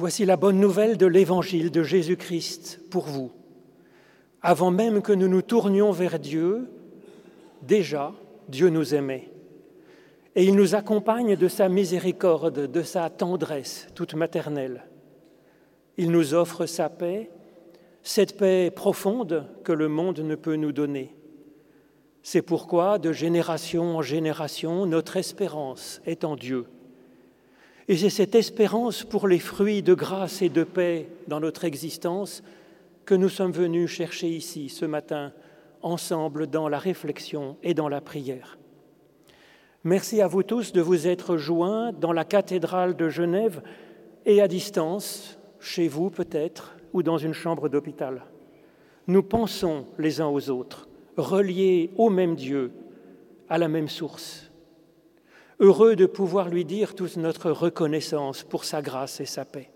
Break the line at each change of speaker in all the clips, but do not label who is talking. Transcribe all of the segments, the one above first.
Voici la bonne nouvelle de l'évangile de Jésus-Christ pour vous. Avant même que nous nous tournions vers Dieu, déjà Dieu nous aimait. Et il nous accompagne de sa miséricorde, de sa tendresse toute maternelle. Il nous offre sa paix, cette paix profonde que le monde ne peut nous donner. C'est pourquoi, de génération en génération, notre espérance est en Dieu. Et c'est cette espérance pour les fruits de grâce et de paix dans notre existence que nous sommes venus chercher ici ce matin, ensemble dans la réflexion et dans la prière. Merci à vous tous de vous être joints dans la cathédrale de Genève et à distance, chez vous peut-être, ou dans une chambre d'hôpital. Nous pensons les uns aux autres, reliés au même Dieu, à la même source heureux de pouvoir lui dire toute notre reconnaissance pour sa grâce et sa paix.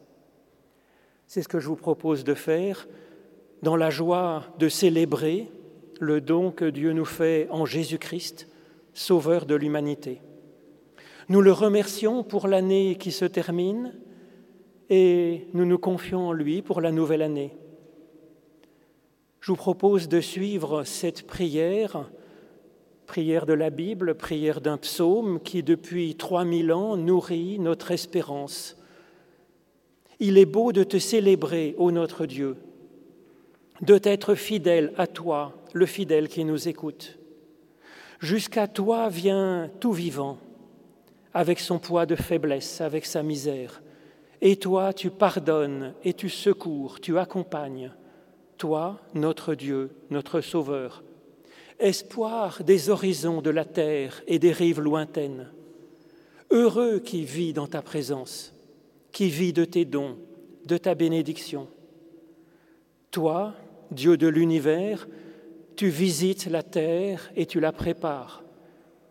C'est ce que je vous propose de faire dans la joie de célébrer le don que Dieu nous fait en Jésus-Christ, Sauveur de l'humanité. Nous le remercions pour l'année qui se termine et nous nous confions en lui pour la nouvelle année. Je vous propose de suivre cette prière prière de la Bible, prière d'un psaume qui depuis 3000 ans nourrit notre espérance. Il est beau de te célébrer, ô notre Dieu, de t'être fidèle à toi, le fidèle qui nous écoute. Jusqu'à toi vient tout vivant, avec son poids de faiblesse, avec sa misère. Et toi, tu pardonnes et tu secours, tu accompagnes. Toi, notre Dieu, notre Sauveur, espoir des horizons de la terre et des rives lointaines. Heureux qui vit dans ta présence, qui vit de tes dons, de ta bénédiction. Toi, Dieu de l'univers, tu visites la terre et tu la prépares,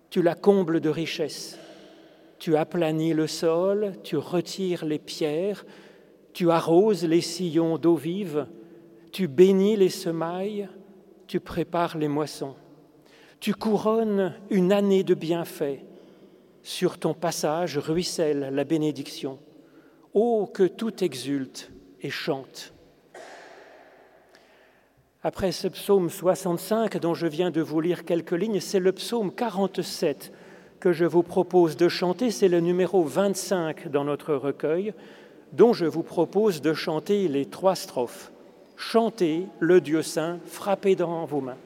tu la combles de richesses, tu aplanis le sol, tu retires les pierres, tu arroses les sillons d'eau vive, tu bénis les semailles, tu prépares les moissons. Tu couronnes une année de bienfaits. Sur ton passage ruisselle la bénédiction. Oh, que tout exulte et chante. Après ce psaume 65 dont je viens de vous lire quelques lignes, c'est le psaume 47 que je vous propose de chanter. C'est le numéro 25 dans notre recueil, dont je vous propose de chanter les trois strophes. Chantez le Dieu saint, frappez dans vos mains.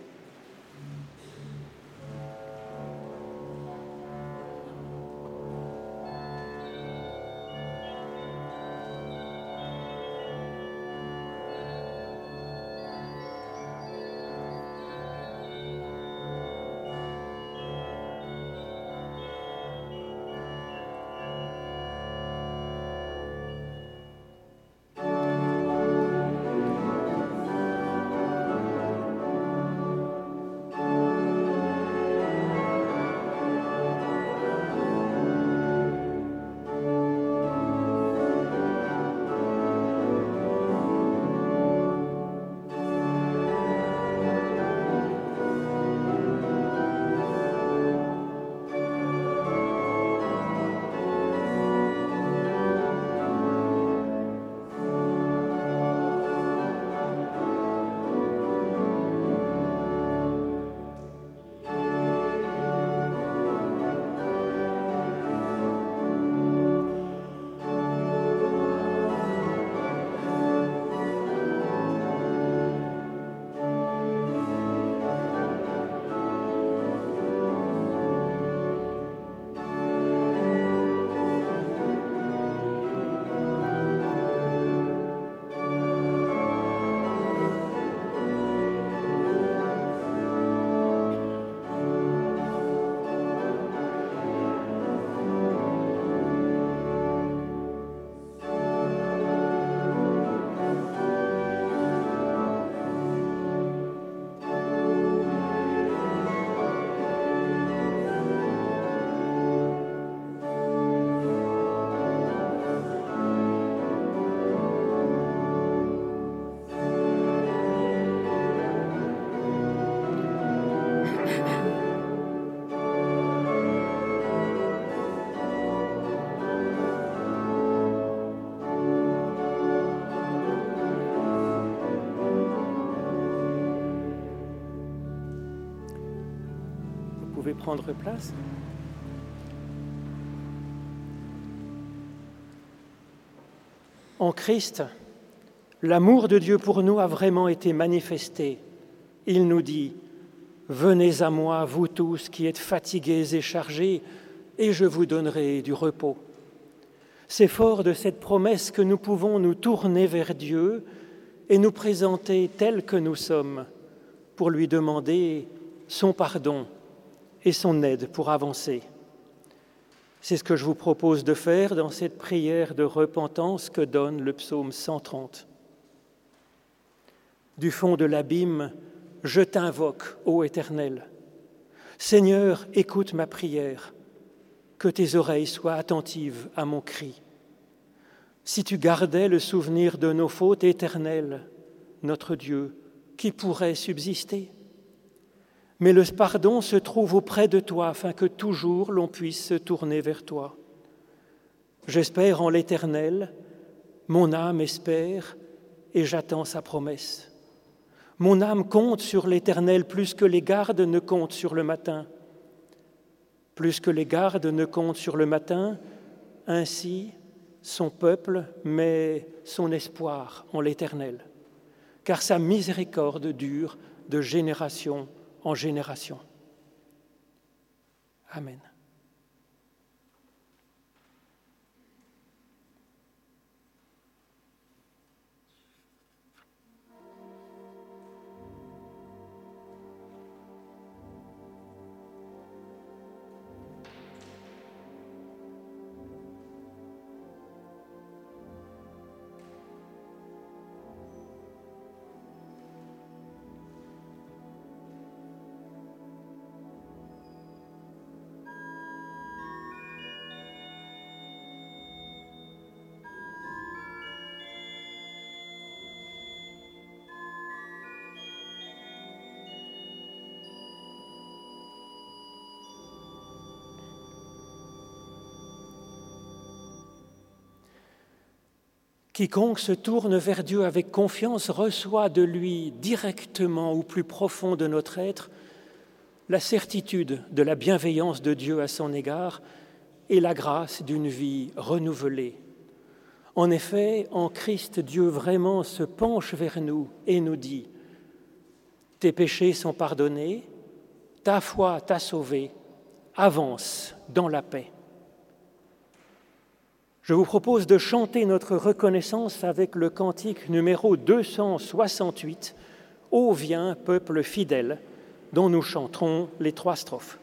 En Christ, l'amour de Dieu pour nous a vraiment été manifesté. Il nous dit, Venez à moi, vous tous qui êtes fatigués et chargés, et je vous donnerai du repos. C'est fort de cette promesse que nous pouvons nous tourner vers Dieu et nous présenter tels que nous sommes pour lui demander son pardon et son aide pour avancer. C'est ce que je vous propose de faire dans cette prière de repentance que donne le psaume 130. Du fond de l'abîme, je t'invoque, ô Éternel. Seigneur, écoute ma prière, que tes oreilles soient attentives à mon cri. Si tu gardais le souvenir de nos fautes éternelles, notre Dieu, qui pourrait subsister? Mais le pardon se trouve auprès de toi afin que toujours l'on puisse se tourner vers toi. J'espère en l'Éternel, mon âme espère et j'attends sa promesse. Mon âme compte sur l'Éternel plus que les gardes ne comptent sur le matin. Plus que les gardes ne comptent sur le matin, ainsi son peuple met son espoir en l'Éternel, car sa miséricorde dure de génération en génération. Amen. Quiconque se tourne vers Dieu avec confiance reçoit de lui directement au plus profond de notre être la certitude de la bienveillance de Dieu à son égard et la grâce d'une vie renouvelée. En effet, en Christ, Dieu vraiment se penche vers nous et nous dit, Tes péchés sont pardonnés, ta foi t'a sauvé, avance dans la paix. Je vous propose de chanter notre reconnaissance avec le cantique numéro 268, Ô vient, peuple fidèle, dont nous chanterons les trois strophes.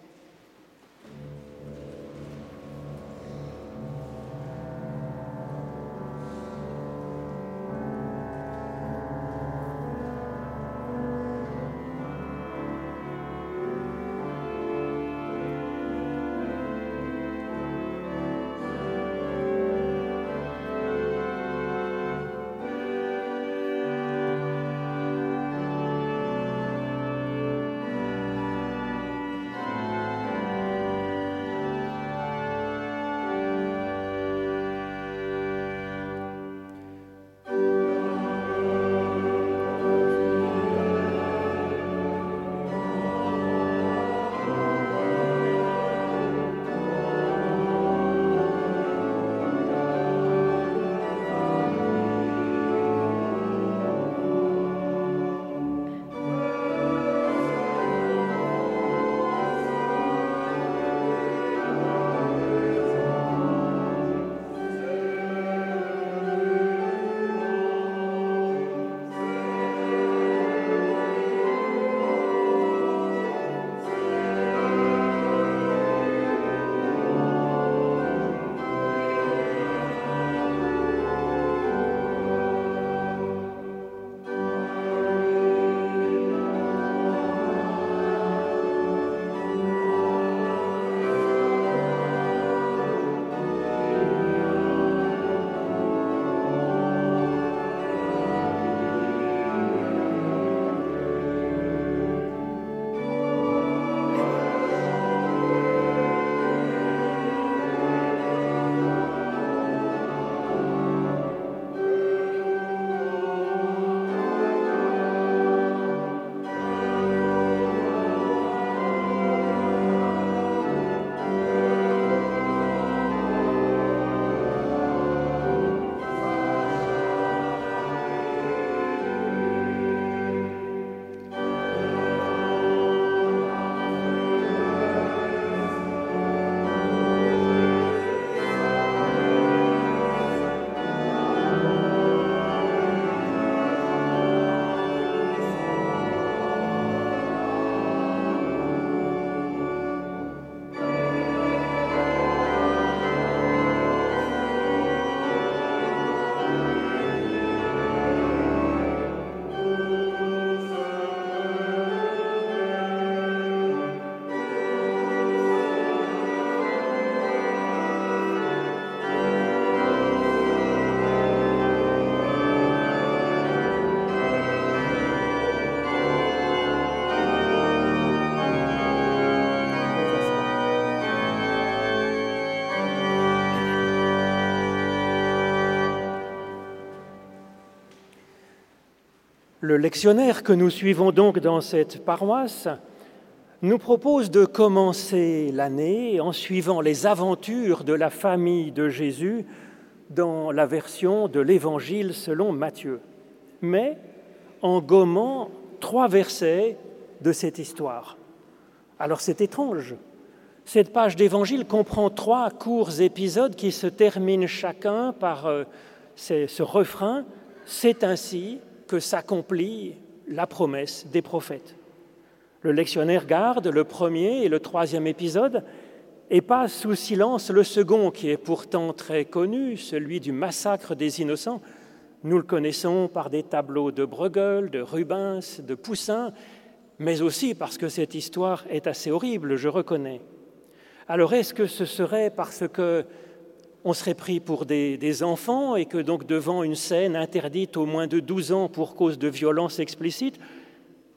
Le lectionnaire que nous suivons donc dans cette paroisse nous propose de commencer l'année en suivant les aventures de la famille de Jésus dans la version de l'Évangile selon Matthieu, mais en gommant trois versets de cette histoire. Alors c'est étrange. Cette page d'Évangile comprend trois courts épisodes qui se terminent chacun par euh, ce refrain C'est ainsi que s'accomplit la promesse des prophètes. Le lectionnaire garde le premier et le troisième épisode et passe sous silence le second, qui est pourtant très connu, celui du massacre des innocents. Nous le connaissons par des tableaux de Bruegel, de Rubens, de Poussin, mais aussi parce que cette histoire est assez horrible, je reconnais. Alors est-ce que ce serait parce que on serait pris pour des, enfants et que donc devant une scène interdite au moins de 12 ans pour cause de violence explicite,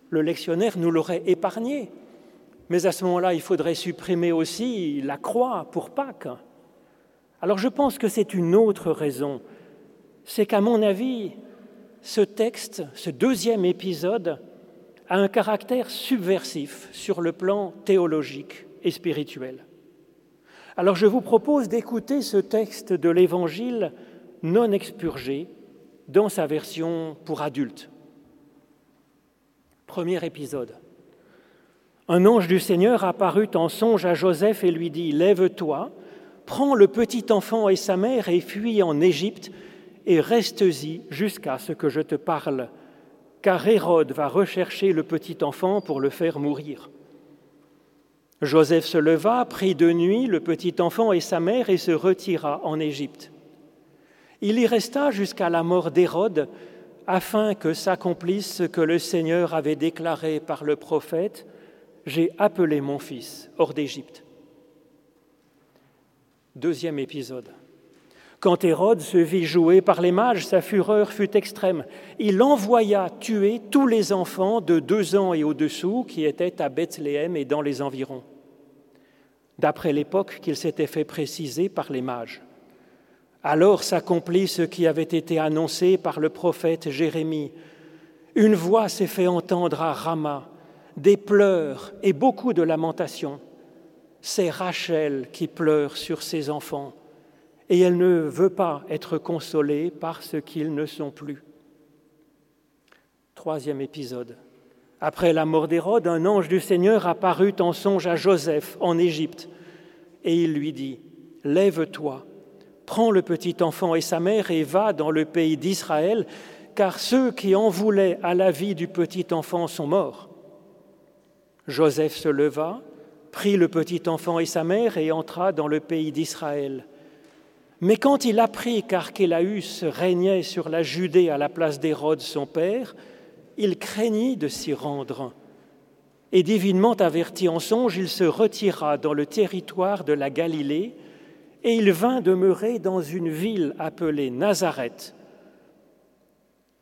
le lectionnaire nous l'aurait épargné. Mais à ce moment-là, il faudrait supprimer aussi la croix pour Pâques. Alors je pense que c'est une autre raison. C'est qu'à mon avis, ce texte, ce deuxième épisode, a un caractère subversif sur le plan théologique et spirituel. Alors je vous propose d'écouter ce texte de l'Évangile non expurgé dans sa version pour adultes. Premier épisode. Un ange du Seigneur apparut en songe à Joseph et lui dit, Lève-toi, prends le petit enfant et sa mère et fuis en Égypte et reste-y jusqu'à ce que je te parle, car Hérode va rechercher le petit enfant pour le faire mourir. Joseph se leva, prit de nuit le petit enfant et sa mère et se retira en Égypte. Il y resta jusqu'à la mort d'Hérode, afin que s'accomplisse ce que le Seigneur avait déclaré par le prophète, J'ai appelé mon fils hors d'Égypte. Deuxième épisode. Quand Hérode se vit jouer par les mages, sa fureur fut extrême. Il envoya tuer tous les enfants de deux ans et au-dessous qui étaient à Bethléem et dans les environs, d'après l'époque qu'il s'était fait préciser par les mages. Alors s'accomplit ce qui avait été annoncé par le prophète Jérémie. Une voix s'est fait entendre à Rama, des pleurs et beaucoup de lamentations. C'est Rachel qui pleure sur ses enfants, et elle ne veut pas être consolée parce qu'ils ne sont plus. Troisième épisode. Après la mort d'Hérode, un ange du Seigneur apparut en songe à Joseph en Égypte, et il lui dit, Lève-toi Prends le petit enfant et sa mère et va dans le pays d'Israël, car ceux qui en voulaient à la vie du petit enfant sont morts. Joseph se leva, prit le petit enfant et sa mère et entra dans le pays d'Israël. Mais quand il apprit qu'Archélaüs régnait sur la Judée à la place d'Hérode son père, il craignit de s'y rendre. Et divinement averti en songe, il se retira dans le territoire de la Galilée, et il vint demeurer dans une ville appelée Nazareth,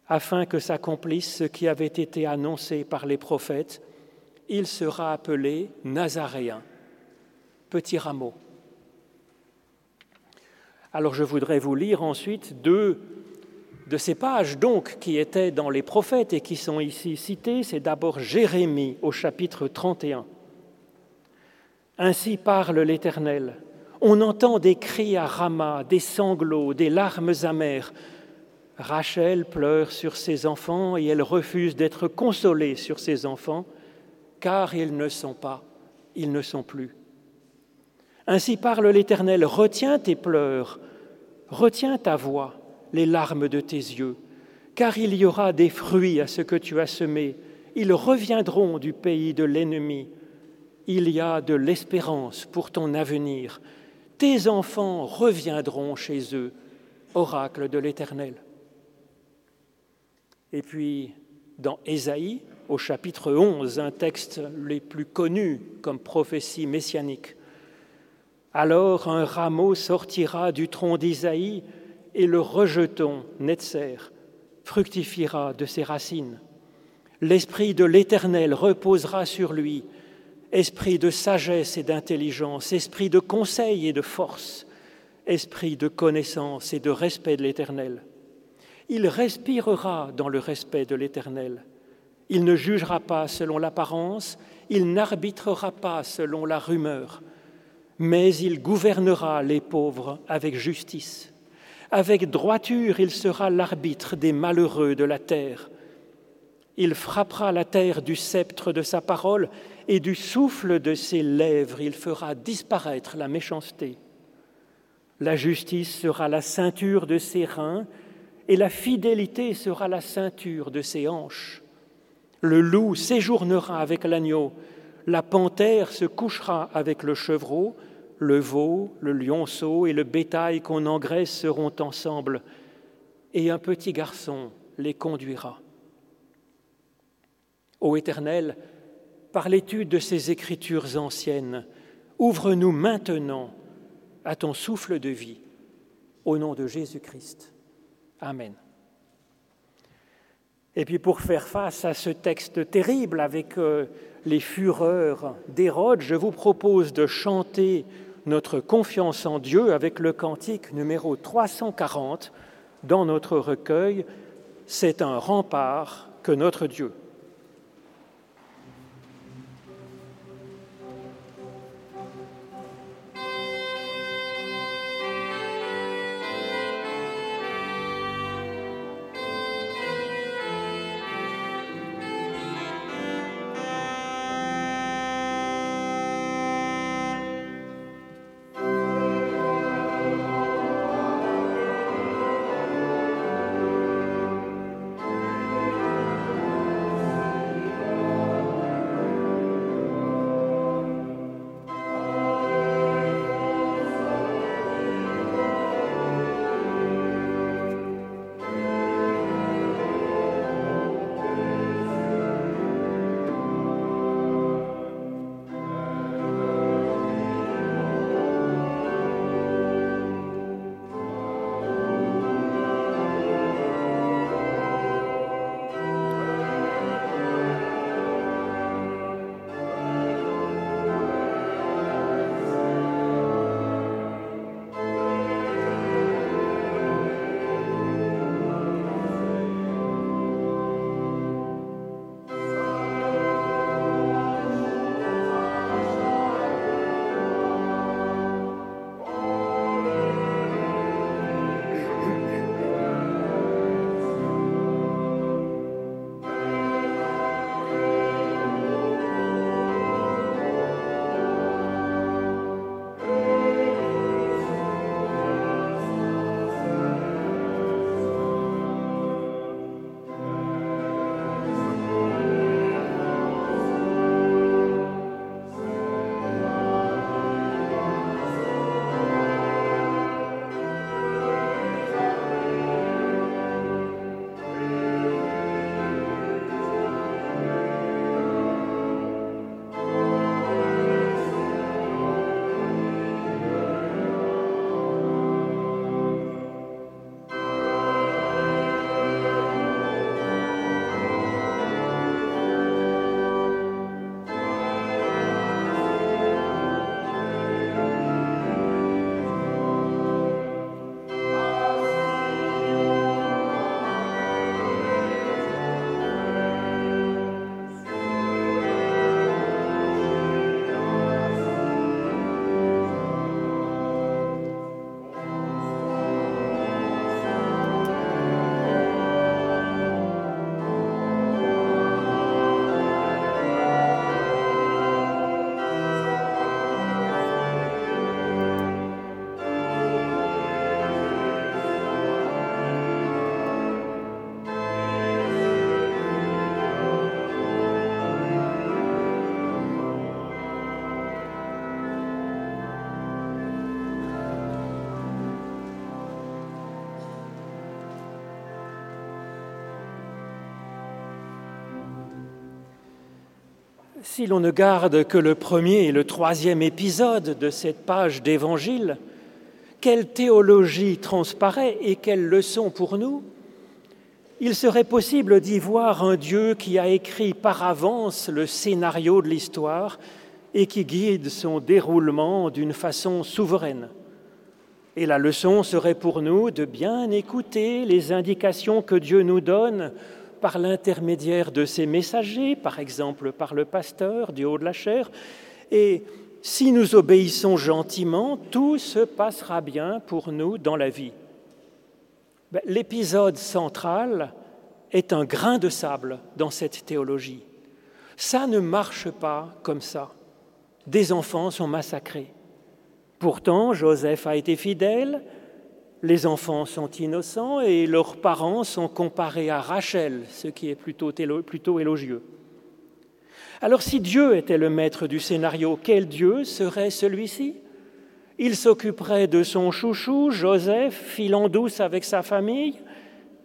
afin que s'accomplisse ce qui avait été annoncé par les prophètes, il sera appelé Nazaréen, petit rameau. Alors je voudrais vous lire ensuite deux de ces pages donc qui étaient dans les prophètes et qui sont ici citées. C'est d'abord Jérémie au chapitre 31. Ainsi parle l'Éternel. On entend des cris à Rama, des sanglots, des larmes amères. Rachel pleure sur ses enfants et elle refuse d'être consolée sur ses enfants, car ils ne sont pas, ils ne sont plus. Ainsi parle l'Éternel, retiens tes pleurs, retiens ta voix, les larmes de tes yeux, car il y aura des fruits à ce que tu as semé, ils reviendront du pays de l'ennemi, il y a de l'espérance pour ton avenir, tes enfants reviendront chez eux, oracle de l'Éternel. Et puis, dans Ésaïe, au chapitre 11, un texte les plus connus comme prophétie messianique, alors un rameau sortira du tronc d'Isaïe et le rejeton, Netzer, fructifiera de ses racines. L'Esprit de l'Éternel reposera sur lui, esprit de sagesse et d'intelligence, esprit de conseil et de force, esprit de connaissance et de respect de l'Éternel. Il respirera dans le respect de l'Éternel. Il ne jugera pas selon l'apparence, il n'arbitrera pas selon la rumeur, mais il gouvernera les pauvres avec justice. Avec droiture, il sera l'arbitre des malheureux de la terre. Il frappera la terre du sceptre de sa parole et du souffle de ses lèvres, il fera disparaître la méchanceté. La justice sera la ceinture de ses reins et la fidélité sera la ceinture de ses hanches. Le loup séjournera avec l'agneau, la panthère se couchera avec le chevreau, le veau, le lionceau et le bétail qu'on engraisse seront ensemble, et un petit garçon les conduira. Ô Éternel, par l'étude de ces écritures anciennes, ouvre-nous maintenant à ton souffle de vie, au nom de Jésus-Christ. Amen. Et puis pour faire face à ce texte terrible avec euh, les fureurs d'Hérode, je vous propose de chanter notre confiance en Dieu avec le cantique numéro 340 dans notre recueil. C'est un rempart que notre Dieu. Si l'on ne garde que le premier et le troisième épisode de cette page d'Évangile, quelle théologie transparaît et quelles leçons pour nous? Il serait possible d'y voir un Dieu qui a écrit par avance le scénario de l'histoire et qui guide son déroulement d'une façon souveraine. Et la leçon serait pour nous de bien écouter les indications que Dieu nous donne par l'intermédiaire de ses messagers, par exemple par le pasteur du haut de la chair. Et si nous obéissons gentiment, tout se passera bien pour nous dans la vie. Ben, l'épisode central est un grain de sable dans cette théologie. Ça ne marche pas comme ça. Des enfants sont massacrés. Pourtant, Joseph a été fidèle, les enfants sont innocents et leurs parents sont comparés à Rachel, ce qui est plutôt, élogieux. Alors si Dieu était le maître du scénario, quel Dieu serait celui-ci? Il s'occuperait de son chouchou, Joseph, filant douce avec sa famille,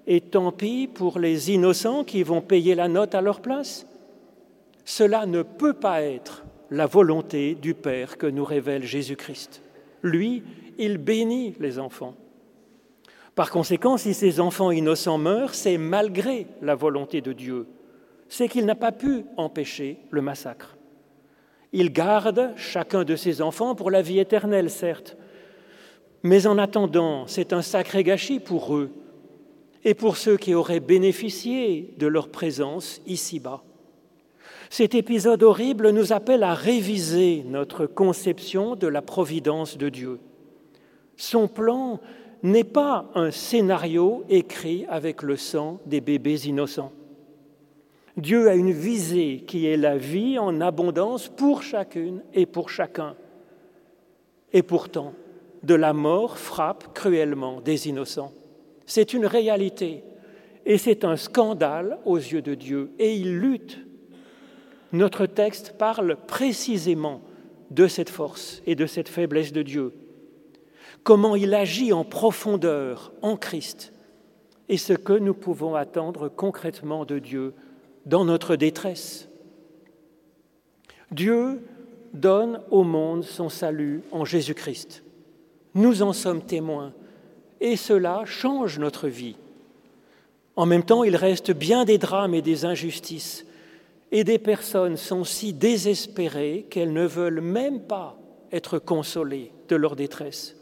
et tant pis pour les innocents qui vont payer la note à leur place Cela ne peut pas être la volonté du Père que nous révèle Jésus-Christ. Lui, il bénit les enfants. Par conséquent, si ces enfants innocents meurent, c'est malgré la volonté de Dieu. C'est qu'il n'a pas pu empêcher le massacre. Il garde chacun de ses enfants pour la vie éternelle, certes, mais en attendant, c'est un sacré gâchis pour eux et pour ceux qui auraient bénéficié de leur présence ici-bas. Cet épisode horrible nous appelle à réviser notre conception de la providence de Dieu. Son plan n'est pas un scénario écrit avec le sang des bébés innocents. Dieu a une visée qui est la vie en abondance pour chacune et pour chacun. Et pourtant, de la mort frappe cruellement des innocents. C'est une réalité et c'est un scandale aux yeux de Dieu et il lutte. Notre texte parle précisément de cette force et de cette faiblesse de Dieu, comment il agit en profondeur en Christ et ce que nous pouvons attendre concrètement de Dieu dans notre détresse. Dieu donne au monde son salut en Jésus-Christ. Nous en sommes témoins et cela change notre vie. En même temps, il reste bien des drames et des injustices, et des personnes sont si désespérées qu'elles ne veulent même pas être consolées de leur détresse.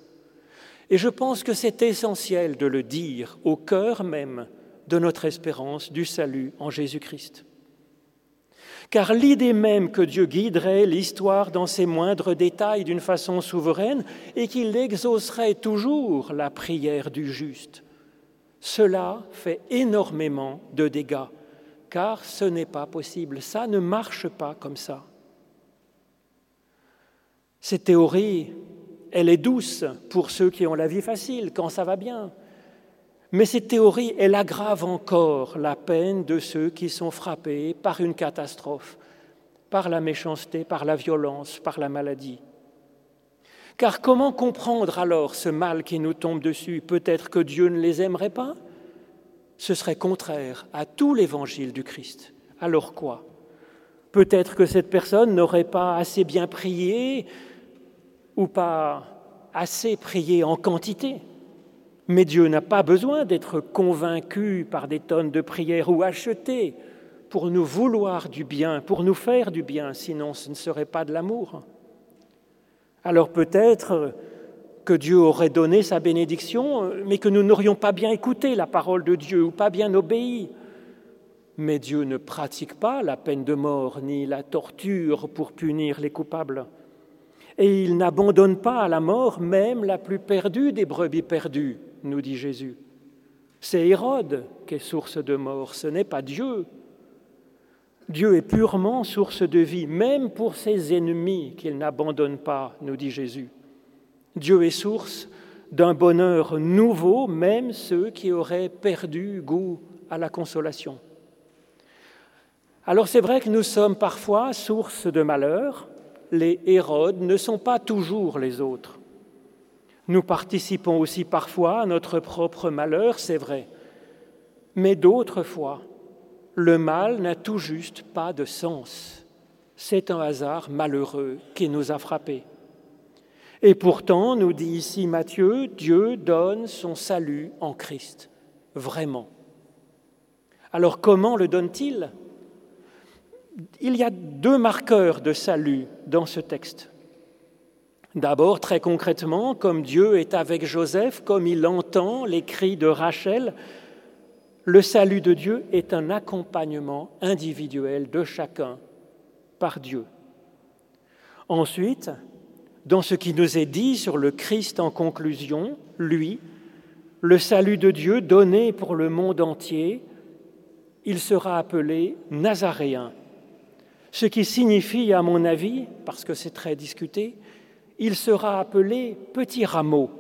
Et je pense que c'est essentiel de le dire au cœur même de notre espérance du salut en Jésus-Christ. Car l'idée même que Dieu guiderait l'histoire dans ses moindres détails d'une façon souveraine et qu'il exaucerait toujours la prière du juste, cela fait énormément de dégâts, car ce n'est pas possible, ça ne marche pas comme ça. Cette théorie, elle est douce pour ceux qui ont la vie facile, quand ça va bien. Mais cette théorie, elle aggrave encore la peine de ceux qui sont frappés par une catastrophe, par la méchanceté, par la violence, par la maladie. Car comment comprendre alors ce mal qui nous tombe dessus? Peut-être que Dieu ne les aimerait pas? Ce serait contraire à tout l'évangile du Christ. Alors quoi? Peut-être que cette personne n'aurait pas assez bien prié ou pas assez prié en quantité. Mais Dieu n'a pas besoin d'être convaincu par des tonnes de prières ou acheté pour nous vouloir du bien, pour nous faire du bien, sinon ce ne serait pas de l'amour. Alors peut-être que Dieu aurait donné sa bénédiction, mais que nous n'aurions pas bien écouté la parole de Dieu ou pas bien obéi. Mais Dieu ne pratique pas la peine de mort ni la torture pour punir les coupables. Et il n'abandonne pas à la mort même la plus perdue des brebis perdues nous dit Jésus. C'est Hérode qui est source de mort, ce n'est pas Dieu. Dieu est purement source de vie, même pour ses ennemis qu'il n'abandonne pas, nous dit Jésus. Dieu est source d'un bonheur nouveau, même ceux qui auraient perdu goût à la consolation. Alors c'est vrai que nous sommes parfois source de malheur, les Hérodes ne sont pas toujours les autres. Nous participons aussi parfois à notre propre malheur, c'est vrai, mais d'autres fois, le mal n'a tout juste pas de sens. C'est un hasard malheureux qui nous a frappés. Et pourtant, nous dit ici Matthieu, Dieu donne son salut en Christ, vraiment. Alors comment le donne-t-il? Il y a deux marqueurs de salut dans ce texte. D'abord, très concrètement, comme Dieu est avec Joseph, comme il entend les cris de Rachel, le salut de Dieu est un accompagnement individuel de chacun par Dieu. Ensuite, dans ce qui nous est dit sur le Christ en conclusion, lui, le salut de Dieu donné pour le monde entier, il sera appelé Nazaréen, ce qui signifie, à mon avis, parce que c'est très discuté, il sera appelé petit rameau,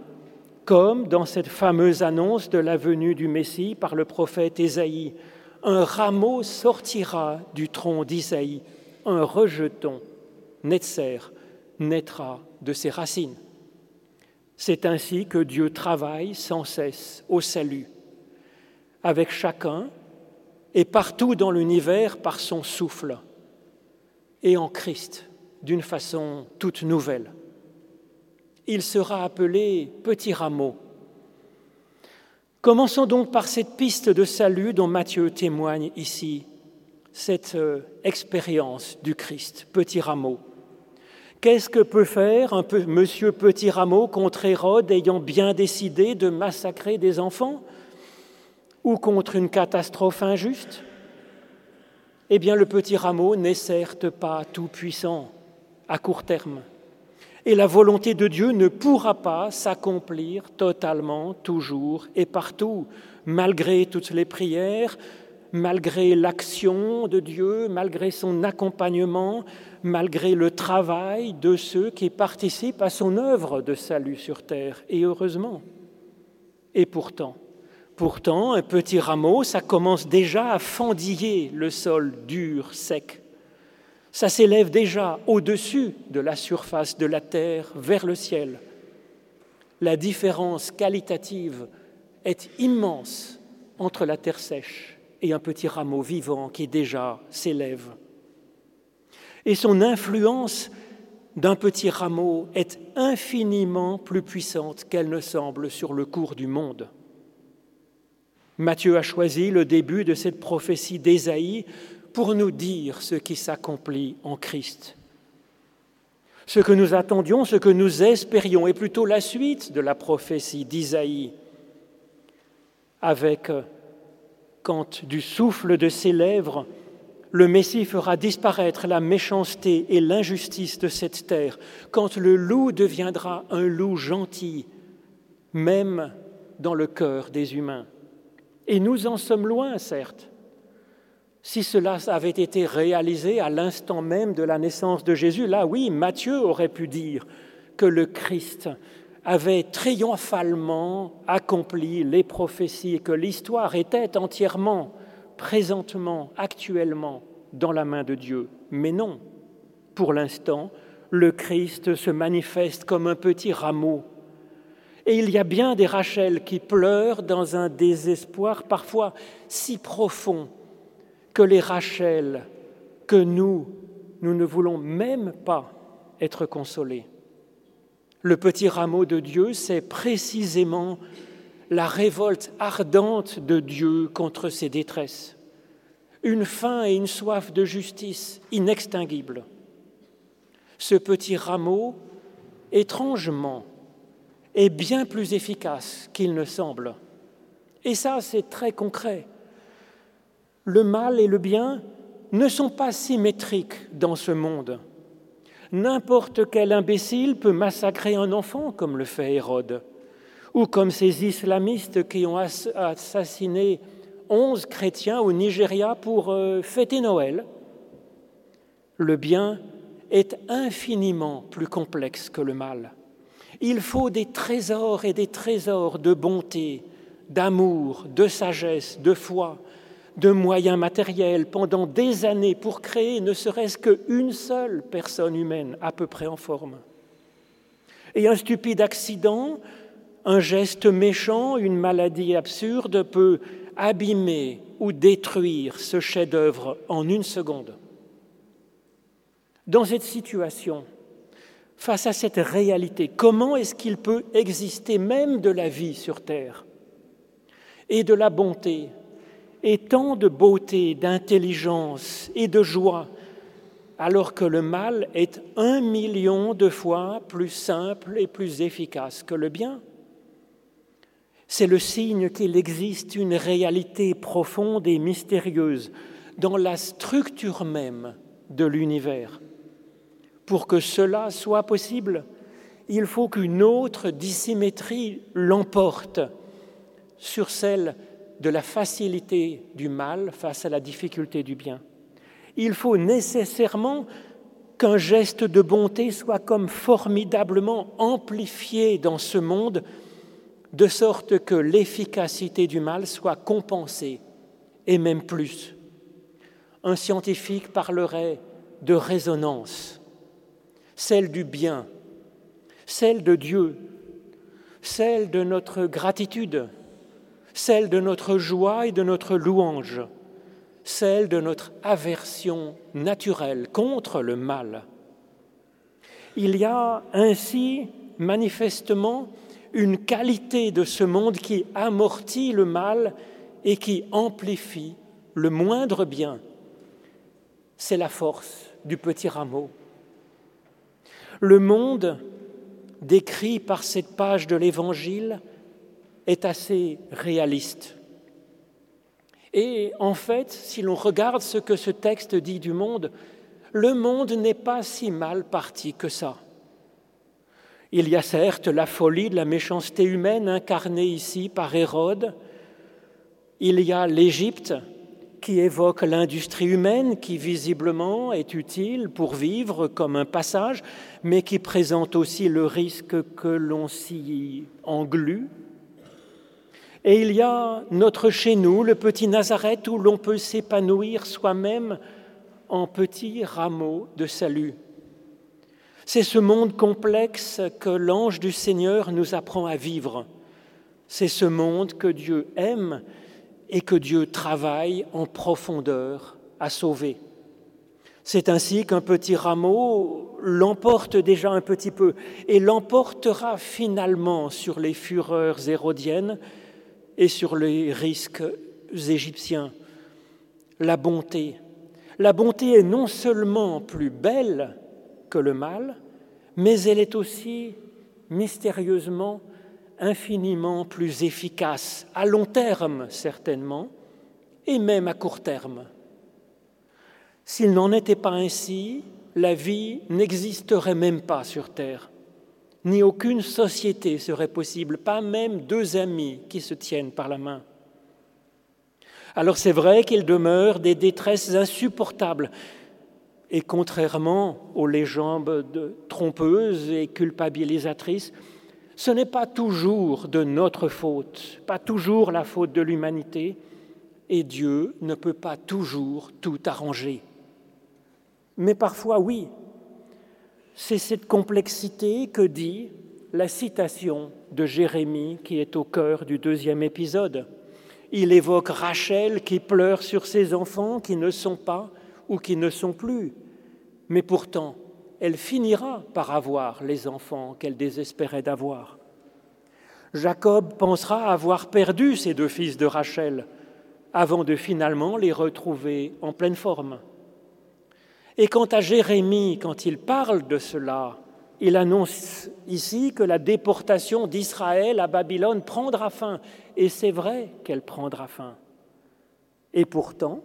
comme dans cette fameuse annonce de la venue du Messie par le prophète Ésaïe. Un rameau sortira du tronc d'Isaïe, un rejeton, Netzer, naîtra de ses racines. C'est ainsi que Dieu travaille sans cesse au salut, avec chacun et partout dans l'univers par son souffle, et en Christ d'une façon toute nouvelle. Il sera appelé petit rameau. Commençons donc par cette piste de salut dont Matthieu témoigne ici, cette euh, expérience du Christ, petit rameau. Qu'est-ce que peut faire un monsieur Petit Rameau contre Hérode ayant bien décidé de massacrer des enfants Ou contre une catastrophe injuste? Eh bien, le Petit Rameau n'est certes pas tout-puissant à court terme. Et la volonté de Dieu ne pourra pas s'accomplir totalement, toujours et partout, malgré toutes les prières, malgré l'action de Dieu, malgré son accompagnement, malgré le travail de ceux qui participent à son œuvre de salut sur terre, et heureusement. Et pourtant, pourtant, un petit rameau, ça commence déjà à fendiller le sol dur, sec. Ça s'élève déjà au-dessus de la surface de la terre vers le ciel. La différence qualitative est immense entre la terre sèche et un petit rameau vivant qui déjà s'élève et son influence d'un petit rameau est infiniment plus puissante qu'elle ne semble sur le cours du monde. Matthieu a choisi le début de cette prophétie d'Ésaïe pour nous dire ce qui s'accomplit en Christ. Ce que nous attendions, ce que nous espérions, est plutôt la suite de la prophétie d'Isaïe, avec, quand du souffle de ses lèvres, le Messie fera disparaître la méchanceté et l'injustice de cette terre, quand le loup deviendra un loup gentil, même dans le cœur des humains. Et nous en sommes loin, certes. Si cela avait été réalisé à l'instant même de la naissance de Jésus, là oui, Matthieu aurait pu dire que le Christ avait triomphalement accompli les prophéties et que l'histoire était entièrement présentement, actuellement, dans la main de Dieu. Mais non, pour l'instant, le Christ se manifeste comme un petit rameau. Et il y a bien des Rachel qui pleurent dans un désespoir parfois si profond que les Rachel, que nous, nous ne voulons même pas être consolés. Le petit rameau de Dieu, c'est précisément la révolte ardente de Dieu contre ses détresses, une faim et une soif de justice inextinguibles. Ce petit rameau, étrangement, est bien plus efficace qu'il ne semble. Et ça, c'est très concret. Le mal et le bien ne sont pas symétriques dans ce monde. N'importe quel imbécile peut massacrer un enfant comme le fait Hérode ou comme ces islamistes qui ont assassiné onze chrétiens au Nigeria pour euh, fêter Noël. Le bien est infiniment plus complexe que le mal. Il faut des trésors et des trésors de bonté, d'amour, de sagesse, de foi, de moyens matériels pendant des années pour créer ne serait-ce qu'une seule personne humaine à peu près en forme. Et un stupide accident un geste méchant, une maladie absurde peut abîmer ou détruire ce chef-d'œuvre en une seconde. Dans cette situation, face à cette réalité, comment est-ce qu'il peut exister même de la vie sur Terre et de la bonté et tant de beauté, d'intelligence et de joie alors que le mal est un million de fois plus simple et plus efficace que le bien? C'est le signe qu'il existe une réalité profonde et mystérieuse dans la structure même de l'univers. Pour que cela soit possible, il faut qu'une autre dissymétrie l'emporte sur celle de la facilité du mal face à la difficulté du bien. Il faut nécessairement qu'un geste de bonté soit comme formidablement amplifié dans ce monde, de sorte que l'efficacité du mal soit compensée, et même plus. Un scientifique parlerait de résonance, celle du bien, celle de Dieu, celle de notre gratitude, celle de notre joie et de notre louange, celle de notre aversion naturelle contre le mal. Il y a ainsi manifestement une qualité de ce monde qui amortit le mal et qui amplifie le moindre bien. C'est la force du petit rameau. Le monde décrit par cette page de l'Évangile est assez réaliste. Et en fait, si l'on regarde ce que ce texte dit du monde, le monde n'est pas si mal parti que ça. Il y a certes la folie de la méchanceté humaine incarnée ici par Hérode, il y a l'Égypte qui évoque l'industrie humaine qui visiblement est utile pour vivre comme un passage, mais qui présente aussi le risque que l'on s'y englue et il y a notre chez nous, le petit Nazareth, où l'on peut s'épanouir soi-même en petits rameaux de salut. C'est ce monde complexe que l'ange du Seigneur nous apprend à vivre. C'est ce monde que Dieu aime et que Dieu travaille en profondeur à sauver. C'est ainsi qu'un petit rameau l'emporte déjà un petit peu et l'emportera finalement sur les fureurs hérodiennes et sur les risques égyptiens. La bonté. La bonté est non seulement plus belle que le mal, mais elle est aussi mystérieusement, infiniment plus efficace, à long terme certainement, et même à court terme. S'il n'en était pas ainsi, la vie n'existerait même pas sur Terre ni aucune société serait possible, pas même deux amis qui se tiennent par la main. Alors c'est vrai qu'il demeure des détresses insupportables, et contrairement aux légendes trompeuses et culpabilisatrices, ce n'est pas toujours de notre faute, pas toujours la faute de l'humanité, et Dieu ne peut pas toujours tout arranger. Mais parfois, oui, c'est cette complexité que dit la citation de Jérémie qui est au cœur du deuxième épisode. Il évoque Rachel qui pleure sur ses enfants qui ne sont pas ou qui ne sont plus, mais pourtant elle finira par avoir les enfants qu'elle désespérait d'avoir. Jacob pensera avoir perdu ses deux fils de Rachel avant de finalement les retrouver en pleine forme. Et quant à Jérémie, quand il parle de cela, il annonce ici que la déportation d'Israël à Babylone prendra fin. Et c'est vrai qu'elle prendra fin. Et pourtant,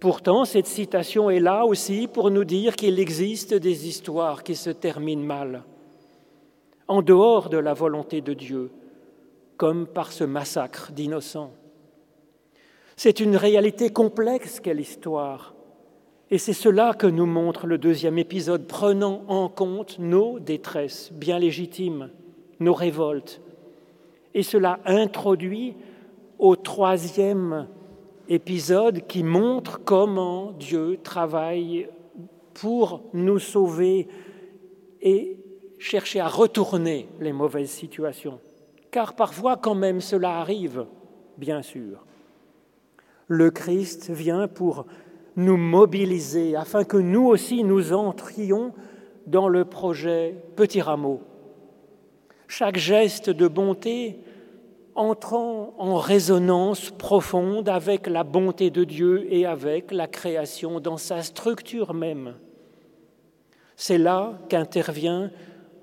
pourtant, cette citation est là aussi pour nous dire qu'il existe des histoires qui se terminent mal, en dehors de la volonté de Dieu, comme par ce massacre d'innocents. C'est une réalité complexe quelle histoire et c'est cela que nous montre le deuxième épisode, prenant en compte nos détresses bien légitimes, nos révoltes. Et cela introduit au troisième épisode qui montre comment Dieu travaille pour nous sauver et chercher à retourner les mauvaises situations. Car parfois quand même cela arrive, bien sûr. Le Christ vient pour nous mobiliser afin que nous aussi nous entrions dans le projet Petit Rameau. Chaque geste de bonté entrant en résonance profonde avec la bonté de Dieu et avec la création dans sa structure même. C'est là qu'intervient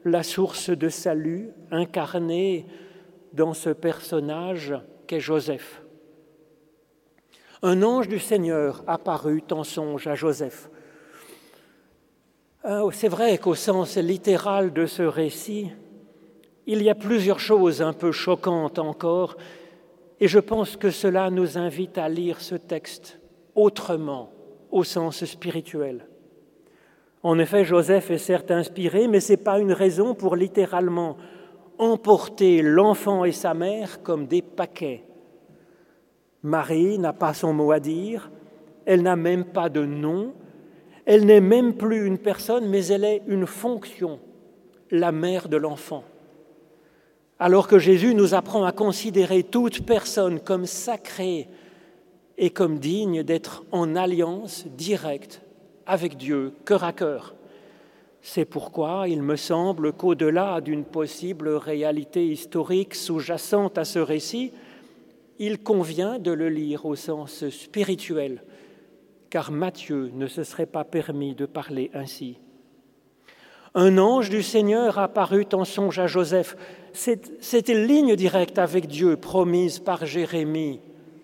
la source de salut incarnée dans ce personnage qu'est Joseph. Un ange du Seigneur apparut en songe à Joseph. Ah, c'est vrai qu'au sens littéral de ce récit, il y a plusieurs choses un peu choquantes encore, et je pense que cela nous invite à lire ce texte autrement, au sens spirituel. En effet, Joseph est certes inspiré, mais ce n'est pas une raison pour littéralement emporter l'enfant et sa mère comme des paquets. Marie n'a pas son mot à dire, elle n'a même pas de nom, elle n'est même plus une personne, mais elle est une fonction, la mère de l'enfant. Alors que Jésus nous apprend à considérer toute personne comme sacrée et comme digne d'être en alliance directe avec Dieu, cœur à cœur. C'est pourquoi il me semble qu'au-delà d'une possible réalité historique sous-jacente à ce récit, il convient de le lire au sens spirituel, car Matthieu ne se serait pas permis de parler ainsi. Un ange du Seigneur apparut en songe à Joseph. C'était ligne directe avec Dieu promise par Jérémie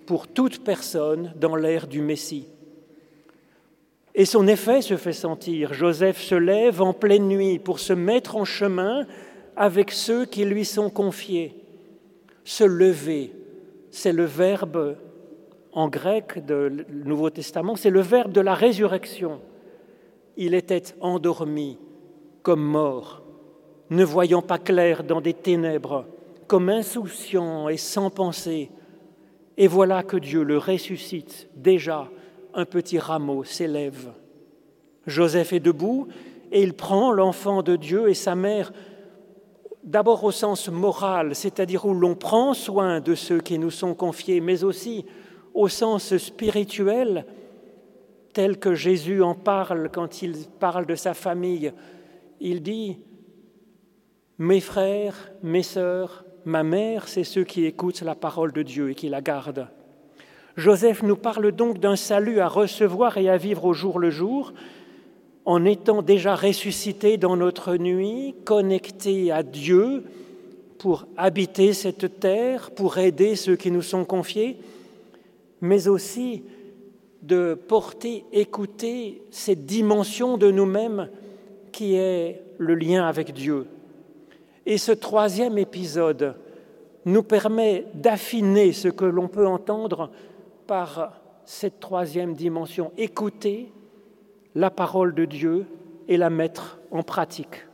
pour toute personne dans l'ère du Messie. Et son effet se fait sentir. Joseph se lève en pleine nuit pour se mettre en chemin avec ceux qui lui sont confiés. Se lever, c'est le verbe en grec du Nouveau Testament, c'est le verbe de la résurrection. Il était endormi comme mort, ne voyant pas clair dans des ténèbres, comme insouciant et sans pensée. Et voilà que Dieu le ressuscite déjà un petit rameau s'élève. Joseph est debout et il prend l'enfant de Dieu et sa mère, d'abord au sens moral, c'est-à-dire où l'on prend soin de ceux qui nous sont confiés, mais aussi au sens spirituel, tel que Jésus en parle quand il parle de sa famille. Il dit, mes frères, mes sœurs, ma mère, c'est ceux qui écoutent la parole de Dieu et qui la gardent. Joseph nous parle donc d'un salut à recevoir et à vivre au jour le jour, en étant déjà ressuscité dans notre nuit, connecté à Dieu pour habiter cette terre, pour aider ceux qui nous sont confiés, mais aussi de porter, écouter cette dimension de nous-mêmes qui est le lien avec Dieu. Et ce troisième épisode nous permet d'affiner ce que l'on peut entendre par cette troisième dimension, écouter la parole de Dieu et la mettre en pratique.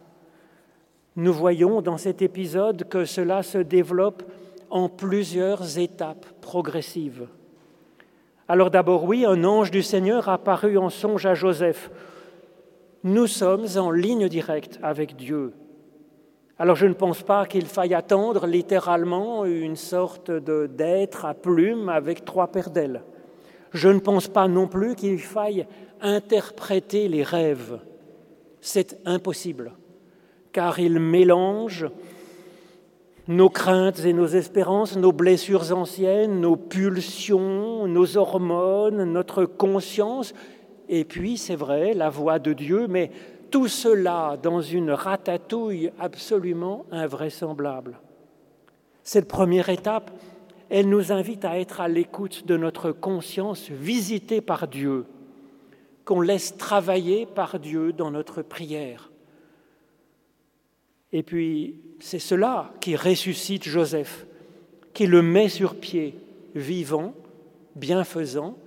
Nous voyons dans cet épisode que cela se développe en plusieurs étapes progressives. Alors d'abord, oui, un ange du Seigneur apparut en songe à Joseph. Nous sommes en ligne directe avec Dieu. Alors je ne pense pas qu'il faille attendre littéralement une sorte d'être à plume avec trois paires d'ailes. Je ne pense pas non plus qu'il faille interpréter les rêves. C'est impossible, car ils mélangent nos craintes et nos espérances, nos blessures anciennes, nos pulsions, nos hormones, notre conscience, et puis, c'est vrai, la voix de Dieu, mais tout cela dans une ratatouille absolument invraisemblable. Cette première étape, elle nous invite à être à l'écoute de notre conscience visitée par Dieu, qu'on laisse travailler par Dieu dans notre prière. Et puis, c'est cela qui ressuscite Joseph, qui le met sur pied, vivant, bienfaisant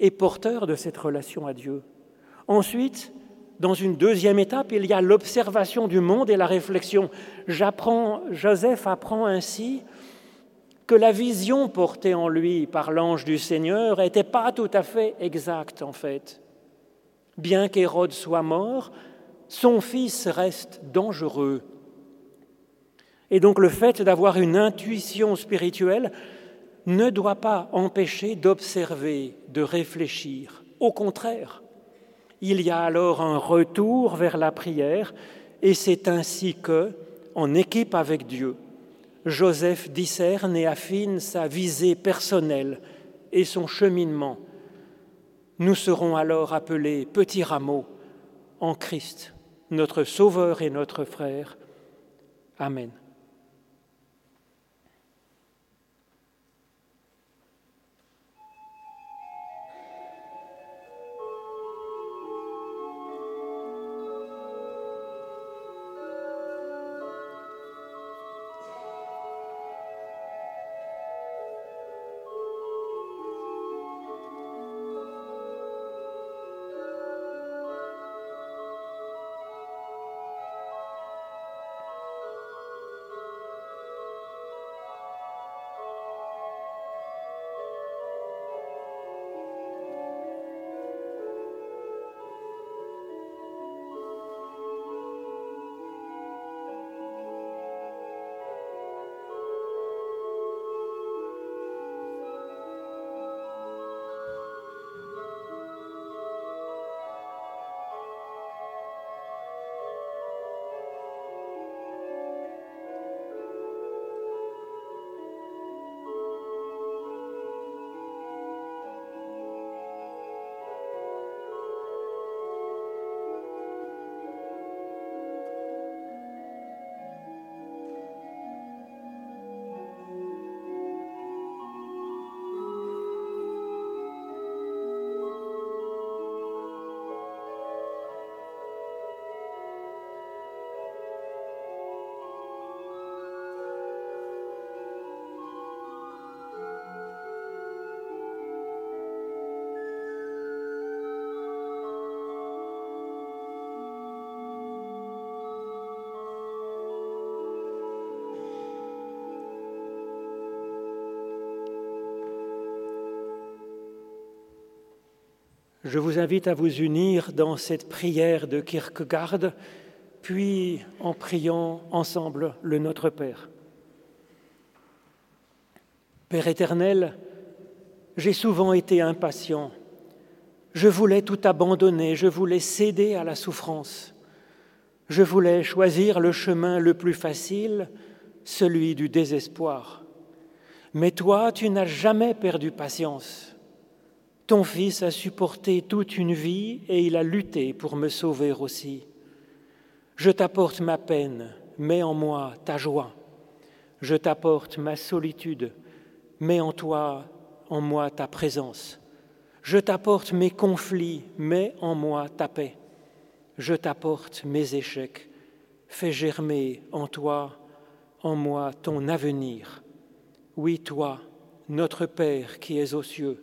et porteur de cette relation à Dieu. Ensuite, dans une deuxième étape, il y a l'observation du monde et la réflexion. Joseph apprend ainsi que la vision portée en lui par l'ange du Seigneur n'était pas tout à fait exacte en fait. Bien qu'Hérode soit mort, son fils reste dangereux. Et donc le fait d'avoir une intuition spirituelle ne doit pas empêcher d'observer, de réfléchir. Au contraire, il y a alors un retour vers la prière et c'est ainsi que, en équipe avec Dieu, Joseph discerne et affine sa visée personnelle et son cheminement. Nous serons alors appelés petits rameaux en Christ. notre Sauveur et notre frère. Amen. Je vous invite à vous unir dans cette prière de Kierkegaard, puis en priant ensemble le Notre Père. Père éternel, j'ai souvent été impatient. Je voulais tout abandonner, je voulais céder à la souffrance. Je voulais choisir le chemin le plus facile, celui du désespoir. Mais toi, tu n'as jamais perdu patience. Ton Fils a supporté toute une vie et il a lutté pour me sauver aussi. Je t'apporte ma peine, mets en moi ta joie. Je t'apporte ma solitude, mets en toi, en moi ta présence. Je t'apporte mes conflits, mets en moi ta paix. Je t'apporte mes échecs, fais germer en toi, en moi ton avenir. Oui, toi, notre Père qui es aux cieux,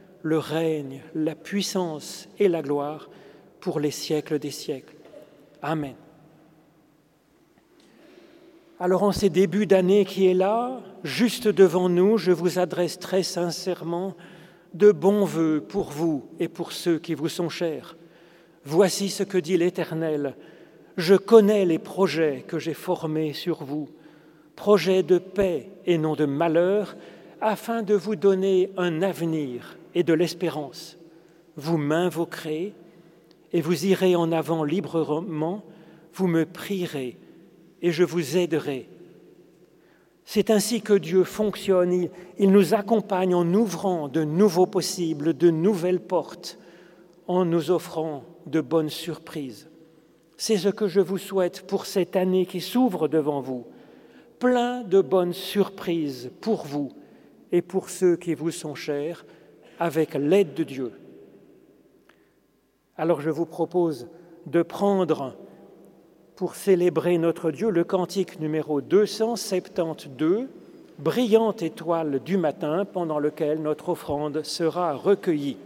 le règne, la puissance et la gloire pour les siècles des siècles. Amen. Alors en ces débuts d'année qui est là, juste devant nous, je vous adresse très sincèrement de bons voeux pour vous et pour ceux qui vous sont chers. Voici ce que dit l'Éternel. Je connais les projets que j'ai formés sur vous, projets de paix et non de malheur, afin de vous donner un avenir et de l'espérance. Vous m'invoquerez et vous irez en avant librement, vous me prierez et je vous aiderai. C'est ainsi que Dieu fonctionne. Il, nous accompagne en ouvrant de nouveaux possibles, de nouvelles portes, en nous offrant de bonnes surprises. C'est ce que je vous souhaite pour cette année qui s'ouvre devant vous. Plein de bonnes surprises pour vous et pour ceux qui vous sont chers avec l'aide de Dieu. Alors je vous propose de prendre pour célébrer notre Dieu le cantique numéro 272, Brillante étoile du matin, pendant lequel notre offrande sera recueillie.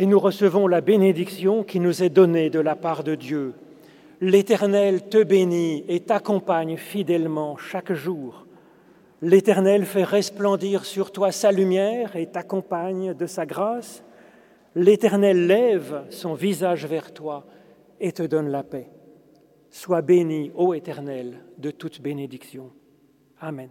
Et nous recevons la bénédiction qui nous est donnée de la part de Dieu. L'Éternel te bénit et t'accompagne fidèlement chaque jour. L'Éternel fait resplendir sur toi sa lumière et t'accompagne de sa grâce. L'Éternel lève son visage vers toi et te donne la paix. Sois béni, ô Éternel, de toute bénédiction. Amen.